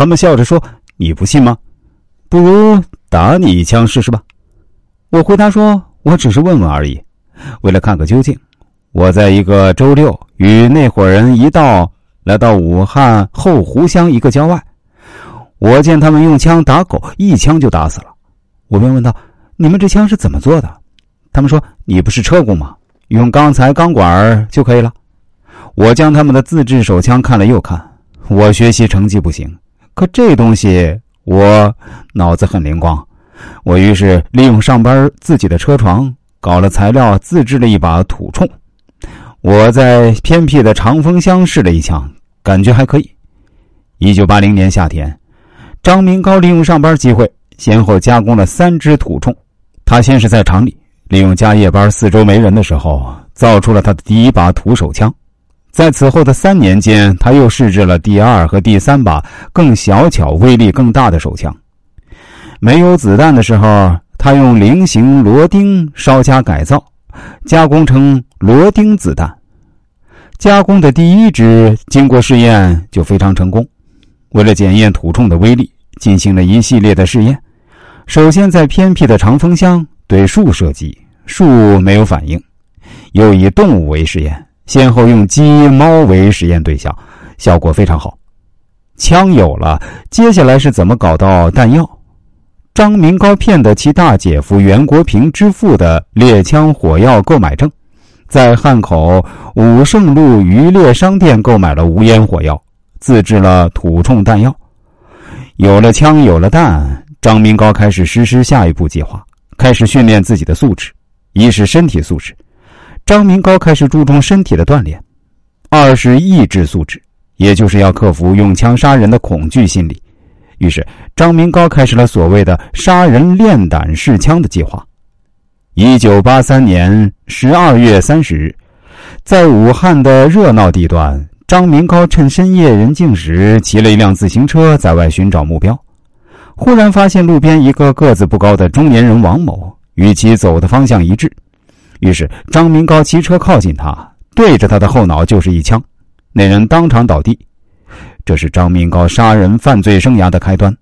他们笑着说：“你不信吗？不如打你一枪试试吧。”我回答说：“我只是问问而已，为了看个究竟。”我在一个周六与那伙人一道来到武汉后湖乡一个郊外，我见他们用枪打狗，一枪就打死了。我便问道：“你们这枪是怎么做的？”他们说：“你不是车工吗？用钢材钢管就可以了。”我将他们的自制手枪看了又看，我学习成绩不行，可这东西我脑子很灵光，我于是利用上班自己的车床搞了材料，自制了一把土铳。我在偏僻的长风乡试了一枪，感觉还可以。一九八零年夏天，张明高利用上班机会，先后加工了三支土铳。他先是在厂里利用加夜班、四周没人的时候，造出了他的第一把土手枪。在此后的三年间，他又试制了第二和第三把更小巧、威力更大的手枪。没有子弹的时候，他用菱形螺钉稍加改造。加工成螺钉子弹，加工的第一支经过试验就非常成功。为了检验土铳的威力，进行了一系列的试验。首先在偏僻的长风乡对树射击，树没有反应；又以动物为实验，先后用鸡、猫为实验对象，效果非常好。枪有了，接下来是怎么搞到弹药？张明高骗得其大姐夫袁国平支付的猎枪火药购买证，在汉口武胜路渔猎商店购买了无烟火药，自制了土铳弹药。有了枪，有了弹，张明高开始实施下一步计划，开始训练自己的素质。一是身体素质，张明高开始注重身体的锻炼；二是意志素质，也就是要克服用枪杀人的恐惧心理。于是，张明高开始了所谓的“杀人练胆试枪”的计划。一九八三年十二月三十日，在武汉的热闹地段，张明高趁深夜人静时，骑了一辆自行车在外寻找目标。忽然发现路边一个个子不高的中年人王某，与其走的方向一致。于是，张明高骑车靠近他，对着他的后脑就是一枪，那人当场倒地。这是张明高杀人犯罪生涯的开端。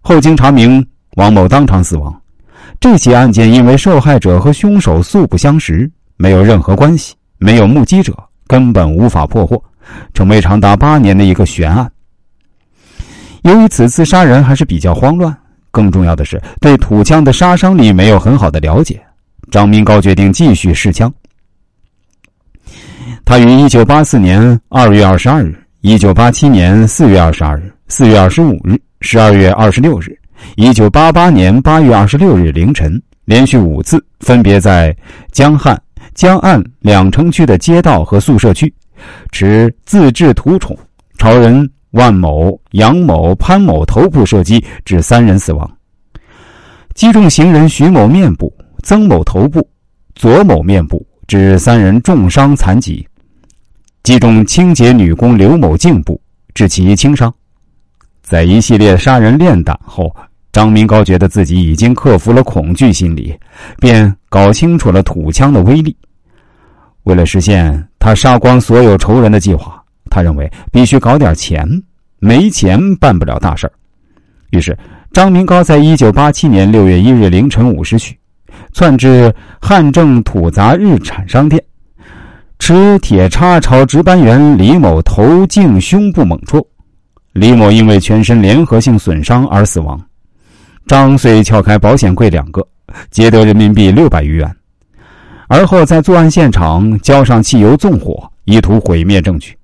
后经查明，王某当场死亡。这起案件因为受害者和凶手素不相识，没有任何关系，没有目击者，根本无法破获，成为长达八年的一个悬案。由于此次杀人还是比较慌乱，更重要的是对土枪的杀伤力没有很好的了解，张明高决定继续试枪。他于一九八四年二月二十二日。一九八七年四月二十二日、四月二十五日、十二月二十六日，一九八八年八月二十六日凌晨，连续五次，分别在江汉、江岸两城区的街道和宿舍区，持自制土铳朝人万某、杨某、潘某头部射击，致三人死亡；击中行人徐某面部、曾某头部、左某面部，致三人重伤残疾。击中清洁女工刘某颈部，致其轻伤。在一系列杀人练胆后，张明高觉得自己已经克服了恐惧心理，便搞清楚了土枪的威力。为了实现他杀光所有仇人的计划，他认为必须搞点钱，没钱办不了大事于是，张明高在一九八七年六月一日凌晨五时许，窜至汉正土杂日产商店。持铁叉朝值班员李某头颈胸部猛戳，李某因为全身联合性损伤而死亡。张遂撬开保险柜两个，劫得人民币六百余元，而后在作案现场浇上汽油纵火，意图毁灭证据。